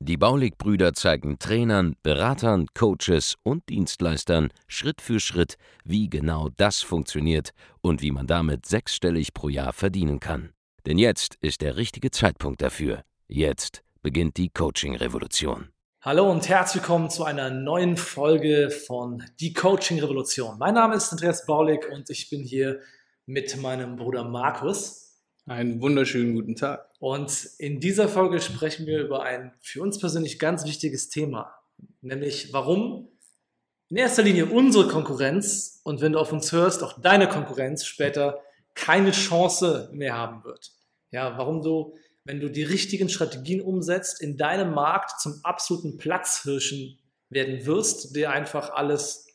Die Baulig-Brüder zeigen Trainern, Beratern, Coaches und Dienstleistern Schritt für Schritt, wie genau das funktioniert und wie man damit sechsstellig pro Jahr verdienen kann. Denn jetzt ist der richtige Zeitpunkt dafür. Jetzt beginnt die Coaching-Revolution. Hallo und herzlich willkommen zu einer neuen Folge von Die Coaching Revolution. Mein Name ist Andreas Baulig und ich bin hier mit meinem Bruder Markus. Einen wunderschönen guten Tag. Und in dieser Folge sprechen wir über ein für uns persönlich ganz wichtiges Thema, nämlich warum in erster Linie unsere Konkurrenz und wenn du auf uns hörst, auch deine Konkurrenz später keine Chance mehr haben wird. Ja, warum du, wenn du die richtigen Strategien umsetzt, in deinem Markt zum absoluten Platzhirschen werden wirst, der einfach alles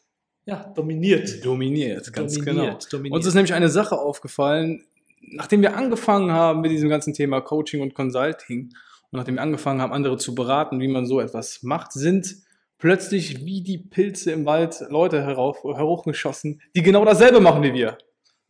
ja, dominiert. Dominiert, ganz dominiert, genau. Dominiert. Uns ist nämlich eine Sache aufgefallen, nachdem wir angefangen haben mit diesem ganzen Thema Coaching und Consulting und nachdem wir angefangen haben, andere zu beraten, wie man so etwas macht, sind plötzlich wie die Pilze im Wald Leute herauf, hochgeschossen, die genau dasselbe machen wie wir.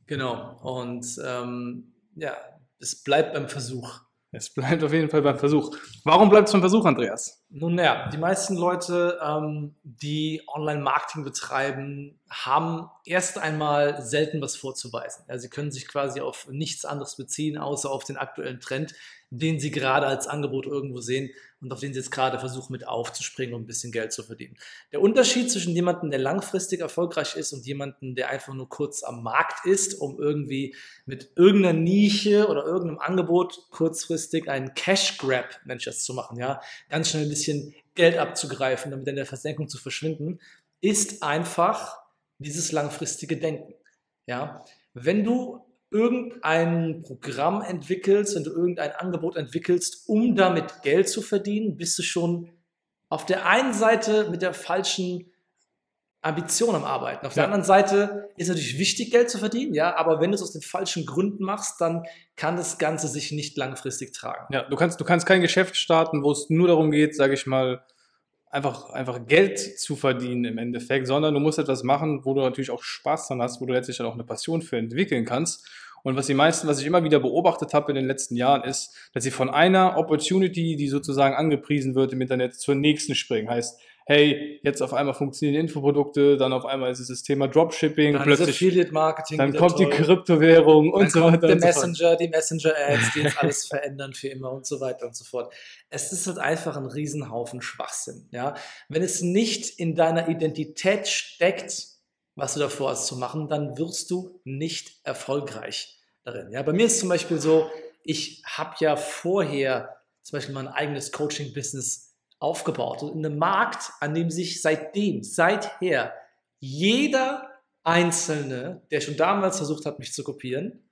Genau. Und ähm, ja, es bleibt beim Versuch. Es bleibt auf jeden Fall beim Versuch. Warum bleibt es beim Versuch, Andreas? Nun ja, die meisten Leute, ähm, die Online-Marketing betreiben, haben erst einmal selten was vorzuweisen. Ja, sie können sich quasi auf nichts anderes beziehen, außer auf den aktuellen Trend, den sie gerade als Angebot irgendwo sehen und auf den sie jetzt gerade versuchen mit aufzuspringen, um ein bisschen Geld zu verdienen. Der Unterschied zwischen jemandem, der langfristig erfolgreich ist und jemandem, der einfach nur kurz am Markt ist, um irgendwie mit irgendeiner Nische oder irgendeinem Angebot kurzfristig einen Cash Grab, nennt ich das, zu machen, ja, ganz schnell ein bisschen Geld abzugreifen, damit in der Versenkung zu verschwinden, ist einfach dieses langfristige Denken. Ja, wenn du irgendein Programm entwickelst, wenn du irgendein Angebot entwickelst, um damit Geld zu verdienen, bist du schon auf der einen Seite mit der falschen Ambition am Arbeiten. Auf ja. der anderen Seite ist natürlich wichtig, Geld zu verdienen, ja, aber wenn du es aus den falschen Gründen machst, dann kann das Ganze sich nicht langfristig tragen. Ja, du kannst, du kannst kein Geschäft starten, wo es nur darum geht, sage ich mal, einfach, einfach Geld zu verdienen im Endeffekt, sondern du musst etwas machen, wo du natürlich auch Spaß dran hast, wo du letztlich dann auch eine Passion für entwickeln kannst. Und was die meisten, was ich immer wieder beobachtet habe in den letzten Jahren, ist, dass sie von einer Opportunity, die sozusagen angepriesen wird im Internet, zur nächsten springen. Heißt, hey, jetzt auf einmal funktionieren Infoprodukte, dann auf einmal ist es das Thema Dropshipping, dann plötzlich Affiliate Marketing, dann kommt toll. die Kryptowährung und dann so weiter. Der Messenger, so die Messenger Ads, die jetzt alles verändern für immer und so weiter und so fort. Es ist halt einfach ein Riesenhaufen Schwachsinn, ja. Wenn es nicht in deiner Identität steckt, was du davor hast zu machen, dann wirst du nicht erfolgreich darin. Ja, bei mir ist zum Beispiel so, ich habe ja vorher zum Beispiel mein eigenes Coaching-Business aufgebaut und in einem Markt, an dem sich seitdem, seither jeder Einzelne, der schon damals versucht hat, mich zu kopieren,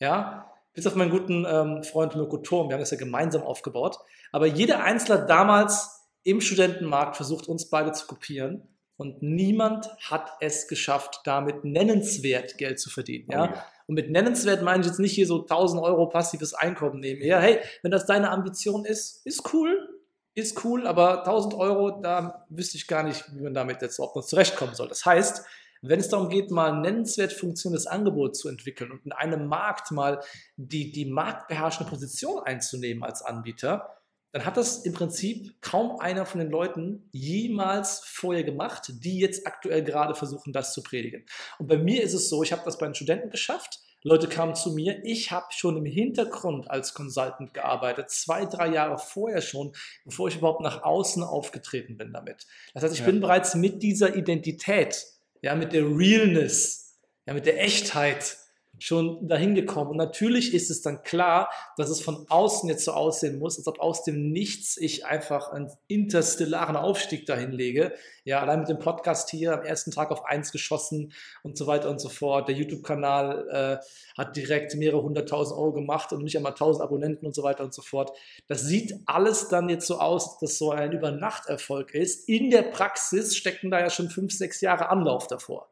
ja, bis auf meinen guten ähm, Freund Mirko Turm, wir haben das ja gemeinsam aufgebaut, aber jeder Einzelne damals im Studentenmarkt versucht, uns beide zu kopieren und niemand hat es geschafft, damit nennenswert Geld zu verdienen. Ja? Oh ja. Und mit nennenswert meine ich jetzt nicht hier so 1000 Euro passives Einkommen nehmen. Ja, hey, wenn das deine Ambition ist, ist cool, ist cool, aber 1000 Euro, da wüsste ich gar nicht, wie man damit jetzt auch noch zurechtkommen soll. Das heißt, wenn es darum geht, mal ein nennenswert funktionierendes Angebot zu entwickeln und in einem Markt mal die, die marktbeherrschende Position einzunehmen als Anbieter, dann hat das im Prinzip kaum einer von den Leuten jemals vorher gemacht, die jetzt aktuell gerade versuchen, das zu predigen. Und bei mir ist es so, ich habe das bei den Studenten geschafft. Leute kamen zu mir, ich habe schon im Hintergrund als Consultant gearbeitet, zwei, drei Jahre vorher schon, bevor ich überhaupt nach außen aufgetreten bin damit. Das heißt, ich ja. bin bereits mit dieser Identität, ja, mit der Realness, ja, mit der Echtheit schon dahin gekommen. Und natürlich ist es dann klar, dass es von außen jetzt so aussehen muss, als ob aus dem Nichts ich einfach einen interstellaren Aufstieg dahin lege. Ja, allein mit dem Podcast hier am ersten Tag auf eins geschossen und so weiter und so fort. Der YouTube-Kanal äh, hat direkt mehrere hunderttausend Euro gemacht und nicht einmal tausend Abonnenten und so weiter und so fort. Das sieht alles dann jetzt so aus, dass so ein Übernachterfolg ist. In der Praxis stecken da ja schon fünf, sechs Jahre Anlauf davor.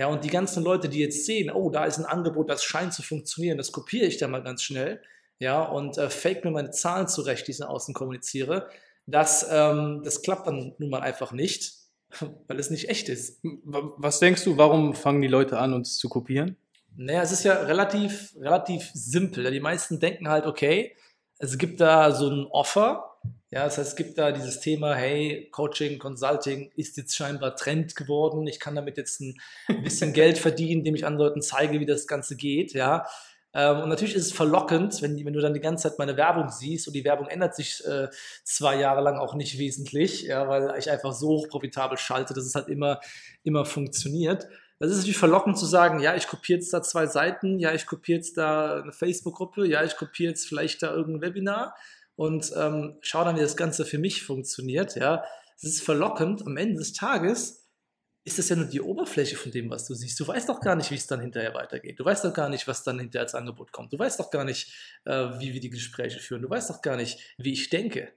Ja, und die ganzen Leute, die jetzt sehen, oh, da ist ein Angebot, das scheint zu funktionieren, das kopiere ich dann mal ganz schnell, ja, und äh, fake mir meine Zahlen zurecht, die ich nach außen kommuniziere, das, ähm, das klappt dann nun mal einfach nicht, weil es nicht echt ist. Was denkst du, warum fangen die Leute an, uns zu kopieren? Naja, es ist ja relativ, relativ simpel. Die meisten denken halt, okay, es gibt da so ein Offer, ja, das heißt, es gibt da dieses Thema, hey, Coaching, Consulting ist jetzt scheinbar Trend geworden. Ich kann damit jetzt ein bisschen Geld verdienen, indem ich anderen Leuten zeige, wie das Ganze geht, ja. Ähm, und natürlich ist es verlockend, wenn, wenn, du dann die ganze Zeit meine Werbung siehst und die Werbung ändert sich äh, zwei Jahre lang auch nicht wesentlich, ja, weil ich einfach so hoch profitabel schalte, dass es halt immer, immer funktioniert. Das ist natürlich verlockend zu sagen, ja, ich kopiere jetzt da zwei Seiten, ja, ich kopiere jetzt da eine Facebook-Gruppe, ja, ich kopiere jetzt vielleicht da irgendein Webinar und ähm, schau dann, wie das Ganze für mich funktioniert. Ja, es ist verlockend. Am Ende des Tages ist das ja nur die Oberfläche von dem, was du siehst. Du weißt doch gar nicht, wie es dann hinterher weitergeht. Du weißt doch gar nicht, was dann hinterher als Angebot kommt. Du weißt doch gar nicht, äh, wie wir die Gespräche führen. Du weißt doch gar nicht, wie ich denke.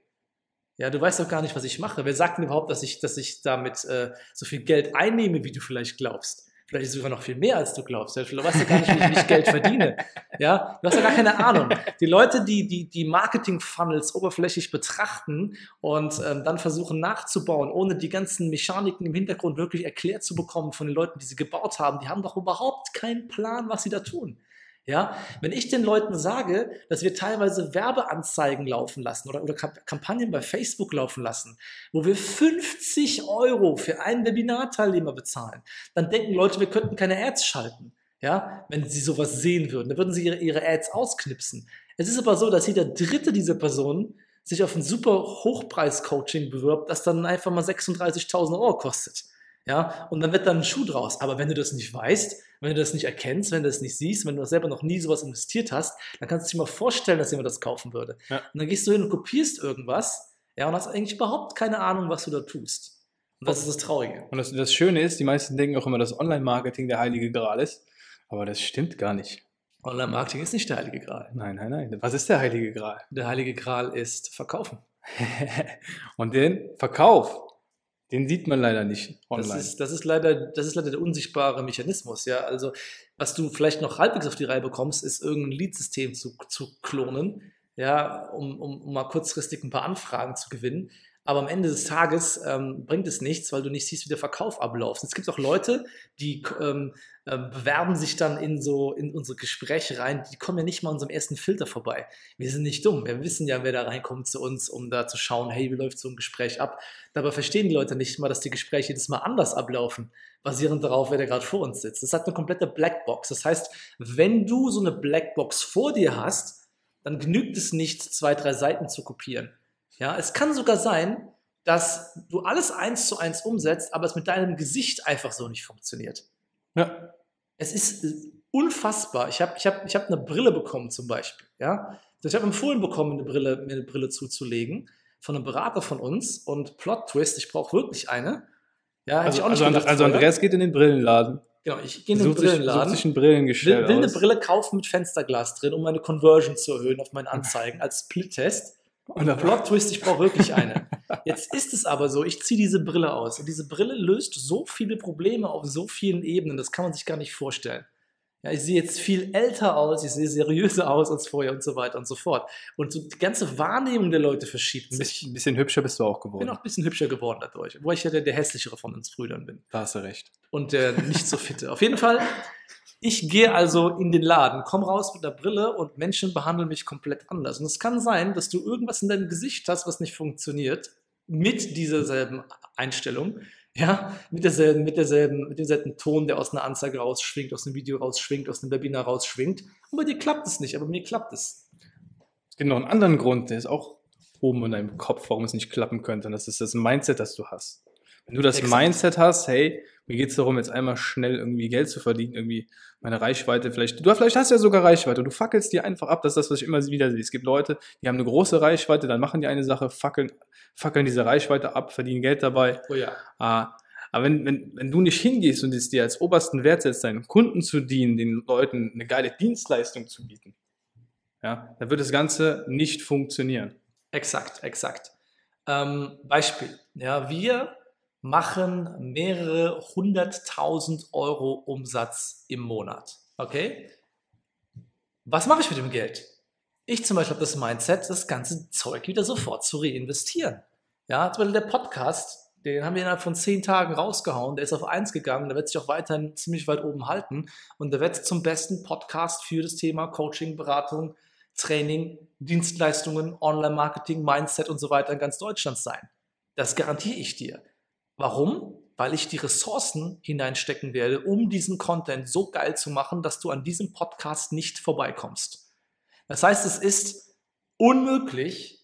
Ja, du weißt doch gar nicht, was ich mache. Wer sagt denn überhaupt, dass ich, dass ich damit äh, so viel Geld einnehme, wie du vielleicht glaubst? Vielleicht ist es sogar noch viel mehr, als du glaubst. Du weißt ja gar nicht, wie ich Geld verdiene. Ja, du hast ja gar keine Ahnung. Die Leute, die die, die Marketing-Funnels oberflächlich betrachten und ähm, dann versuchen nachzubauen, ohne die ganzen Mechaniken im Hintergrund wirklich erklärt zu bekommen von den Leuten, die sie gebaut haben, die haben doch überhaupt keinen Plan, was sie da tun. Ja, wenn ich den Leuten sage, dass wir teilweise Werbeanzeigen laufen lassen oder, oder Kampagnen bei Facebook laufen lassen, wo wir 50 Euro für einen Webinarteilnehmer bezahlen, dann denken Leute, wir könnten keine Ads schalten. Ja, wenn sie sowas sehen würden, dann würden sie ihre, ihre Ads ausknipsen. Es ist aber so, dass jeder dritte dieser Personen sich auf ein super Hochpreis-Coaching bewirbt, das dann einfach mal 36.000 Euro kostet. Ja, und dann wird dann ein Schuh draus. Aber wenn du das nicht weißt, wenn du das nicht erkennst, wenn du das nicht siehst, wenn du selber noch nie sowas investiert hast, dann kannst du dir mal vorstellen, dass jemand das kaufen würde. Ja. Und dann gehst du hin und kopierst irgendwas, ja, und hast eigentlich überhaupt keine Ahnung, was du da tust. Und das ist das Traurige. Und das, das Schöne ist, die meisten denken auch immer, dass Online-Marketing der heilige Gral ist. Aber das stimmt gar nicht. Online-Marketing ist nicht der heilige Gral. Nein, nein, nein. Was ist der heilige Gral? Der heilige Gral ist Verkaufen. und den Verkauf, den sieht man leider nicht online. Das ist, das ist, leider, das ist leider der unsichtbare Mechanismus, ja. Also, was du vielleicht noch halbwegs auf die Reihe bekommst, ist irgendein Lead-System zu, zu klonen, ja, um, um, um mal kurzfristig ein paar Anfragen zu gewinnen. Aber am Ende des Tages ähm, bringt es nichts, weil du nicht siehst, wie der Verkauf abläuft. Es gibt auch Leute, die ähm, äh, bewerben sich dann in so in unsere Gespräche rein. Die kommen ja nicht mal unserem ersten Filter vorbei. Wir sind nicht dumm. Wir wissen ja, wer da reinkommt zu uns, um da zu schauen, hey, wie läuft so ein Gespräch ab. Dabei verstehen die Leute nicht mal, dass die Gespräche jedes Mal anders ablaufen, basierend darauf, wer da gerade vor uns sitzt. Das hat eine komplette Blackbox. Das heißt, wenn du so eine Blackbox vor dir hast, dann genügt es nicht, zwei, drei Seiten zu kopieren ja, es kann sogar sein, dass du alles eins zu eins umsetzt, aber es mit deinem Gesicht einfach so nicht funktioniert. Ja. Es ist äh, unfassbar. Ich habe ich hab, ich hab eine Brille bekommen zum Beispiel. Ja? Ich habe empfohlen bekommen, eine Brille, mir eine Brille zuzulegen von einem Berater von uns und Plot Twist, ich brauche wirklich eine. Ja, also, also, gedacht, also Andreas geht in den Brillenladen. Genau, ich gehe in den Brillenladen. Sich, sich ein will, will eine Brille kaufen mit Fensterglas drin, um meine Conversion zu erhöhen auf meinen Anzeigen als Split-Test. Und der Plot-Twist, ich brauche wirklich eine. Jetzt ist es aber so, ich ziehe diese Brille aus. Und diese Brille löst so viele Probleme auf so vielen Ebenen, das kann man sich gar nicht vorstellen. Ja, ich sehe jetzt viel älter aus, ich sehe seriöser aus als vorher und so weiter und so fort. Und so die ganze Wahrnehmung der Leute verschiebt sich. Ein bisschen hübscher bist du auch geworden. Ich bin auch ein bisschen hübscher geworden dadurch, wo ich ja der, der hässlichere von uns Brüdern bin. Da hast du recht. Und der nicht so fitte. Auf jeden Fall ich gehe also in den Laden, komme raus mit der Brille und Menschen behandeln mich komplett anders. Und es kann sein, dass du irgendwas in deinem Gesicht hast, was nicht funktioniert, mit dieser selben Einstellung, ja, mit derselben, mit derselben, mit demselben Ton, der aus einer Anzeige rausschwingt, aus einem Video rausschwingt, aus einem Webinar rausschwingt. Und bei dir klappt es nicht, aber mir klappt es. Es gibt noch einen anderen Grund, der ist auch oben in deinem Kopf, warum es nicht klappen könnte. Und das ist das Mindset, das du hast. Wenn du das Exakt. Mindset hast, hey, mir geht es darum, jetzt einmal schnell irgendwie Geld zu verdienen, irgendwie meine Reichweite vielleicht. Du vielleicht hast ja sogar Reichweite. Du fackelst die einfach ab. Das ist das, was ich immer wieder sehe. Es gibt Leute, die haben eine große Reichweite, dann machen die eine Sache, fackeln, fackeln diese Reichweite ab, verdienen Geld dabei. Oh ja. Ah, aber wenn, wenn, wenn du nicht hingehst und es dir als obersten Wert setzt, deinen Kunden zu dienen, den Leuten eine geile Dienstleistung zu bieten, ja, dann wird das Ganze nicht funktionieren. Exakt, exakt. Ähm, Beispiel. Ja, wir machen mehrere hunderttausend Euro Umsatz im Monat. Okay? Was mache ich mit dem Geld? Ich zum Beispiel habe das Mindset, das ganze Zeug wieder sofort zu reinvestieren. Ja, zum Beispiel der Podcast, den haben wir innerhalb von zehn Tagen rausgehauen. Der ist auf eins gegangen. Der wird sich auch weiterhin ziemlich weit oben halten. Und der wird zum besten Podcast für das Thema Coaching, Beratung, Training, Dienstleistungen, Online-Marketing, Mindset und so weiter in ganz Deutschland sein. Das garantiere ich dir. Warum? Weil ich die Ressourcen hineinstecken werde, um diesen Content so geil zu machen, dass du an diesem Podcast nicht vorbeikommst. Das heißt, es ist unmöglich,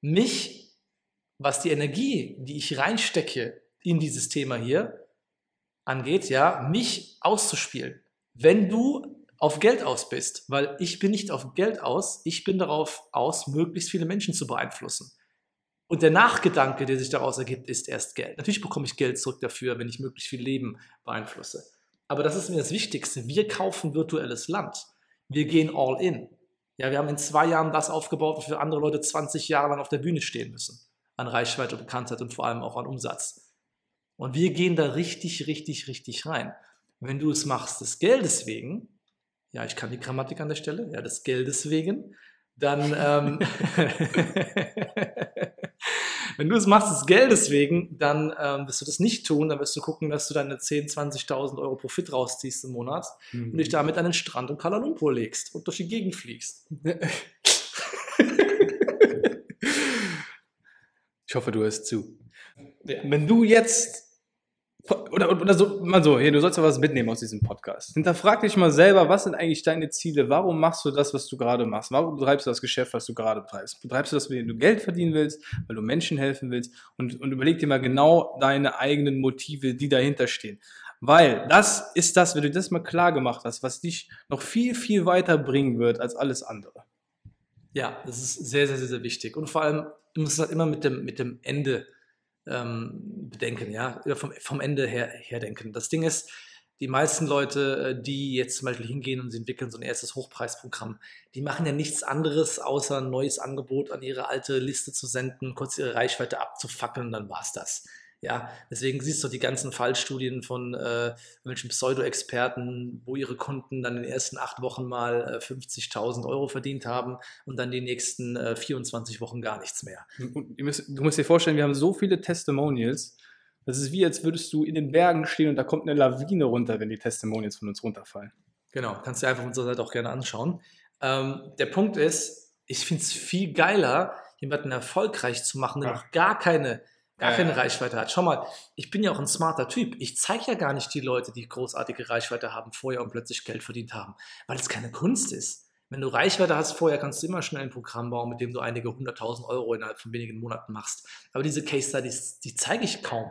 mich, was die Energie, die ich reinstecke in dieses Thema hier angeht, ja, mich auszuspielen. Wenn du auf Geld aus bist, weil ich bin nicht auf Geld aus, ich bin darauf aus, möglichst viele Menschen zu beeinflussen. Und der Nachgedanke, der sich daraus ergibt, ist erst Geld. Natürlich bekomme ich Geld zurück dafür, wenn ich möglichst viel Leben beeinflusse. Aber das ist mir das Wichtigste. Wir kaufen virtuelles Land. Wir gehen all in. Ja, wir haben in zwei Jahren das aufgebaut, wofür andere Leute 20 Jahre lang auf der Bühne stehen müssen. An Reichweite, Bekanntheit und vor allem auch an Umsatz. Und wir gehen da richtig, richtig, richtig rein. Wenn du es machst des Geldes wegen, ja, ich kann die Grammatik an der Stelle, ja, des Geldes wegen, dann, ähm, wenn du es machst des Geldes wegen, dann ähm, wirst du das nicht tun, dann wirst du gucken, dass du deine 10.000, 20.000 Euro Profit rausziehst im Monat mhm. und dich damit an den Strand in Kuala Lumpur legst und durch die Gegend fliegst. ich hoffe, du hörst zu. Ja. Wenn du jetzt oder, oder so, mal so, hier, du sollst ja was mitnehmen aus diesem Podcast. Hinterfrag dich mal selber, was sind eigentlich deine Ziele? Warum machst du das, was du gerade machst? Warum betreibst du das Geschäft, was du gerade betreibst? Betreibst du das, weil du Geld verdienen willst, weil du Menschen helfen willst? Und, und überleg dir mal genau deine eigenen Motive, die dahinter stehen. Weil das ist das, wenn du das mal klar gemacht hast, was dich noch viel, viel weiter bringen wird als alles andere. Ja, das ist sehr, sehr, sehr, sehr wichtig. Und vor allem, du musst halt immer mit dem, mit dem Ende ähm, bedenken, ja, vom, vom Ende her, her denken. Das Ding ist, die meisten Leute, äh, die jetzt zum Beispiel hingehen und sie entwickeln so ein erstes Hochpreisprogramm, die machen ja nichts anderes, außer ein neues Angebot an ihre alte Liste zu senden, kurz ihre Reichweite abzufackeln dann war's das. Ja, deswegen siehst du die ganzen Fallstudien von äh, irgendwelchen Pseudo-Experten, wo ihre Kunden dann in den ersten acht Wochen mal äh, 50.000 Euro verdient haben und dann die nächsten äh, 24 Wochen gar nichts mehr. Du musst, du musst dir vorstellen, wir haben so viele Testimonials. Das ist wie, als würdest du in den Bergen stehen und da kommt eine Lawine runter, wenn die Testimonials von uns runterfallen. Genau, kannst du dir einfach unsere Seite auch gerne anschauen. Ähm, der Punkt ist, ich finde es viel geiler, jemanden erfolgreich zu machen, der noch gar keine gar keine Reichweite hat. Schau mal, ich bin ja auch ein smarter Typ. Ich zeige ja gar nicht die Leute, die großartige Reichweite haben, vorher und plötzlich Geld verdient haben, weil es keine Kunst ist. Wenn du Reichweite hast vorher, kannst du immer schnell ein Programm bauen, mit dem du einige hunderttausend Euro innerhalb von wenigen Monaten machst. Aber diese Case Studies, die zeige ich kaum.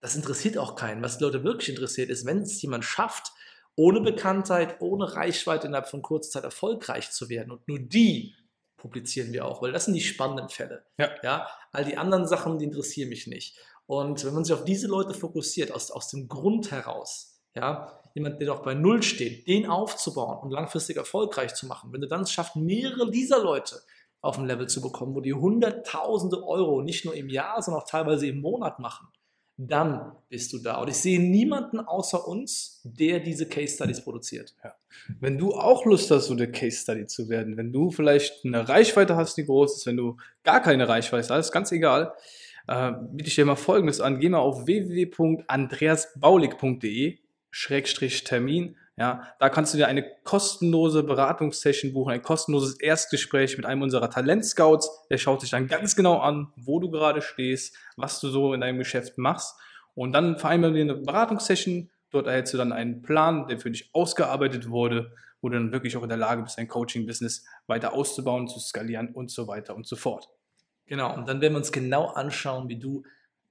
Das interessiert auch keinen. Was die Leute wirklich interessiert, ist, wenn es jemand schafft, ohne Bekanntheit, ohne Reichweite innerhalb von kurzer Zeit erfolgreich zu werden und nur die publizieren wir auch, weil das sind die spannenden Fälle. Ja. ja. All die anderen Sachen, die interessieren mich nicht. Und wenn man sich auf diese Leute fokussiert, aus, aus dem Grund heraus, ja, jemand, der doch bei Null steht, den aufzubauen und langfristig erfolgreich zu machen, wenn du dann es schaffst, mehrere dieser Leute auf ein Level zu bekommen, wo die Hunderttausende Euro nicht nur im Jahr, sondern auch teilweise im Monat machen, dann bist du da. Und ich sehe niemanden außer uns, der diese Case Studies produziert. Ja. Wenn du auch Lust hast, so eine Case Study zu werden, wenn du vielleicht eine Reichweite hast, die groß ist, wenn du gar keine Reichweite hast, ganz egal, äh, biete ich dir mal Folgendes an. Geh mal auf www.andreasbaulig.de Schrägstrich Termin ja, da kannst du dir eine kostenlose Beratungssession buchen, ein kostenloses Erstgespräch mit einem unserer Talentscouts. Der schaut sich dann ganz genau an, wo du gerade stehst, was du so in deinem Geschäft machst. Und dann vereinbaren wir eine Beratungssession. Dort erhältst du dann einen Plan, der für dich ausgearbeitet wurde, wo du dann wirklich auch in der Lage bist, dein Coaching-Business weiter auszubauen, zu skalieren und so weiter und so fort. Genau, und dann werden wir uns genau anschauen, wie du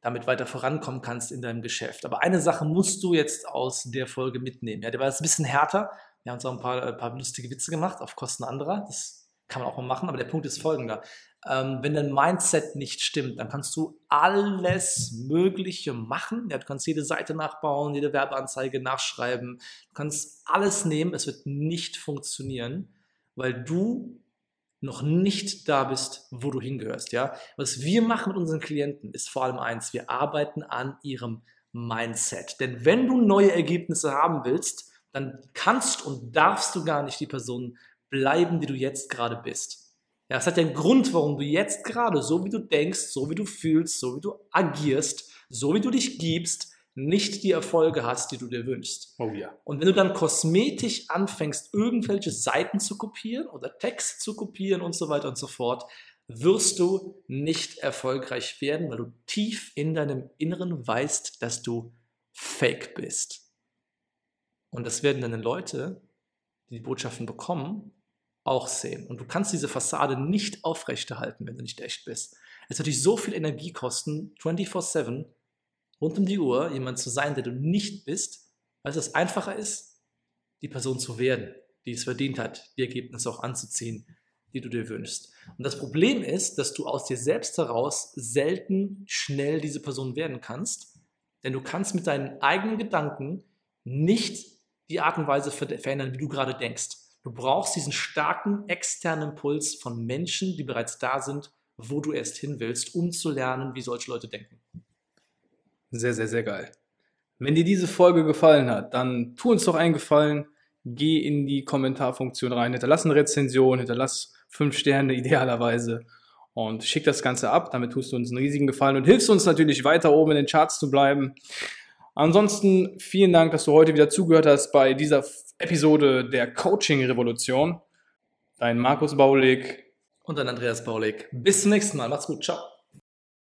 damit weiter vorankommen kannst in deinem Geschäft. Aber eine Sache musst du jetzt aus der Folge mitnehmen. Ja, der war jetzt ein bisschen härter. Wir haben uns auch ein paar, ein paar lustige Witze gemacht auf Kosten anderer. Das kann man auch mal machen, aber der Punkt ist folgender. Ähm, wenn dein Mindset nicht stimmt, dann kannst du alles Mögliche machen. Ja, du kannst jede Seite nachbauen, jede Werbeanzeige nachschreiben. Du kannst alles nehmen, es wird nicht funktionieren, weil du noch nicht da bist, wo du hingehörst. Ja? Was wir machen mit unseren Klienten ist vor allem eins, wir arbeiten an ihrem Mindset. Denn wenn du neue Ergebnisse haben willst, dann kannst und darfst du gar nicht die Person bleiben, die du jetzt gerade bist. Ja, es hat einen Grund, warum du jetzt gerade, so wie du denkst, so wie du fühlst, so wie du agierst, so wie du dich gibst, nicht die Erfolge hast, die du dir wünschst. Oh ja. Und wenn du dann kosmetisch anfängst, irgendwelche Seiten zu kopieren oder Text zu kopieren und so weiter und so fort, wirst du nicht erfolgreich werden, weil du tief in deinem Inneren weißt, dass du fake bist. Und das werden deine Leute, die die Botschaften bekommen, auch sehen. Und du kannst diese Fassade nicht aufrechterhalten, wenn du nicht echt bist. Es wird dich so viel Energie kosten, 24-7, rund um die Uhr, jemand zu sein, der du nicht bist, weil es einfacher ist, die Person zu werden, die es verdient hat, die Ergebnisse auch anzuziehen, die du dir wünschst. Und das Problem ist, dass du aus dir selbst heraus selten schnell diese Person werden kannst, denn du kannst mit deinen eigenen Gedanken nicht die Art und Weise verändern, wie du gerade denkst. Du brauchst diesen starken externen Impuls von Menschen, die bereits da sind, wo du erst hin willst, um zu lernen, wie solche Leute denken. Sehr, sehr, sehr geil. Wenn dir diese Folge gefallen hat, dann tu uns doch einen Gefallen, geh in die Kommentarfunktion rein, hinterlass eine Rezension, hinterlass fünf Sterne idealerweise und schick das Ganze ab. Damit tust du uns einen riesigen Gefallen und hilfst uns natürlich weiter oben in den Charts zu bleiben. Ansonsten vielen Dank, dass du heute wieder zugehört hast bei dieser Episode der Coaching Revolution. Dein Markus Baulig und dein Andreas Baulig. Bis zum nächsten Mal. Macht's gut. Ciao.